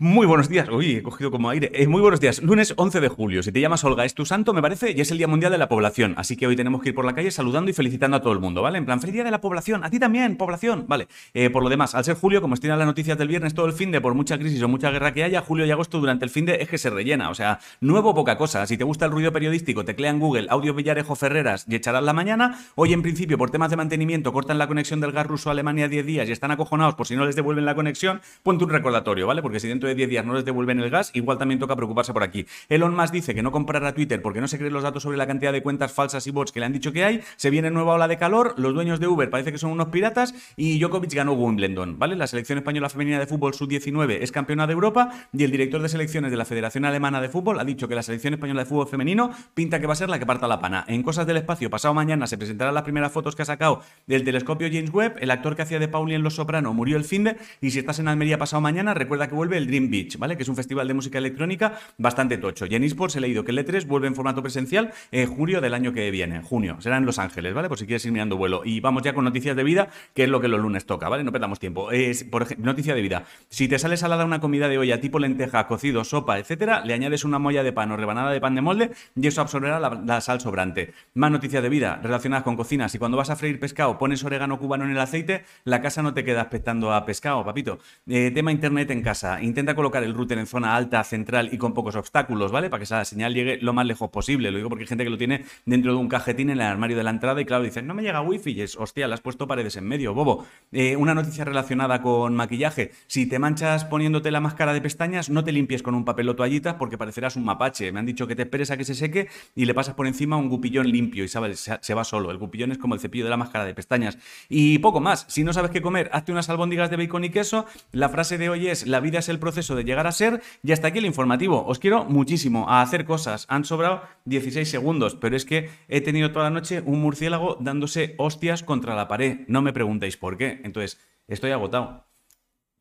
Muy buenos días. Uy, he cogido como aire. Eh, muy buenos días. Lunes 11 de julio. Si te llamas Olga, es tu santo, me parece, y es el Día Mundial de la Población. Así que hoy tenemos que ir por la calle saludando y felicitando a todo el mundo, ¿vale? En plan, feliz Día de la Población. A ti también, población. Vale. Eh, por lo demás, al ser julio, como estiran las noticias del viernes todo el fin de, por mucha crisis o mucha guerra que haya, julio y agosto durante el fin de es que se rellena. O sea, nuevo poca cosa. Si te gusta el ruido periodístico, teclea en Google Audio Villarejo Ferreras y echarás la mañana. Hoy, en principio, por temas de mantenimiento, cortan la conexión del gas ruso a Alemania 10 días y están acojonados por si no les devuelven la conexión. Ponte un recordatorio, ¿vale? Porque si dentro de 10 días no les devuelven en el gas, igual también toca preocuparse por aquí. Elon Musk dice que no comprará Twitter porque no se creen los datos sobre la cantidad de cuentas falsas y bots que le han dicho que hay. Se viene nueva ola de calor, los dueños de Uber parece que son unos piratas y Djokovic ganó Wimbledon, ¿vale? La selección española femenina de fútbol sub-19 es campeona de Europa y el director de selecciones de la Federación Alemana de Fútbol ha dicho que la selección española de fútbol femenino pinta que va a ser la que parta la pana. En Cosas del Espacio, pasado mañana se presentarán las primeras fotos que ha sacado del telescopio James Webb. El actor que hacía de Pauli en Los Soprano murió el fin de y si estás en Almería pasado mañana, recuerda que vuelve el Dream Beach, ¿vale? Que es un festival de música electrónica bastante tocho. Y en eSports he leído que el E3 vuelve en formato presencial en julio del año que viene, junio. Será en Los Ángeles, ¿vale? Por si quieres ir mirando vuelo. Y vamos ya con noticias de vida, que es lo que los lunes toca, ¿vale? No perdamos tiempo. Es, por ejemplo, noticia de vida. Si te sale salada una comida de olla tipo lenteja, cocido, sopa, etcétera, le añades una molla de pan o rebanada de pan de molde y eso absorberá la, sal sobrante. Más noticias de vida relacionadas con cocina. Si cuando vas a freír pescado pones orégano cubano en el aceite, la casa no te queda expectando a pescado, papito. Eh, tema internet en casa. Intenta colocar el router en zona alta, central y con pocos obstáculos, ¿vale? Para que esa señal llegue lo más lejos posible. Lo digo porque hay gente que lo tiene dentro de un cajetín en el armario de la entrada y claro, dicen, no me llega wifi y es, hostia, le has puesto paredes en medio, bobo. Eh, una noticia relacionada con maquillaje. Si te manchas poniéndote la máscara de pestañas, no te limpies con un papel o toallita porque parecerás un mapache. Me han dicho que te esperes a que se seque y le pasas por encima un gupillón limpio y sabes, se, va solo. El gupillón es como el cepillo de la máscara de pestañas. Y poco más. Si no sabes qué comer, hazte unas albóndigas de bacon y queso. La frase de hoy es, la vida es el proceso de llegar a ser. Y hasta aquí el informativo. Os quiero muchísimo a hacer cosas. Han sobrado 16 segundos, pero es que he tenido toda la noche un murciélago dándose hostias contra la pared. No me preguntéis por qué. Entonces, estoy agotado.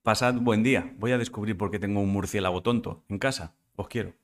Pasad buen día. Voy a descubrir por qué tengo un murciélago tonto en casa. Os quiero.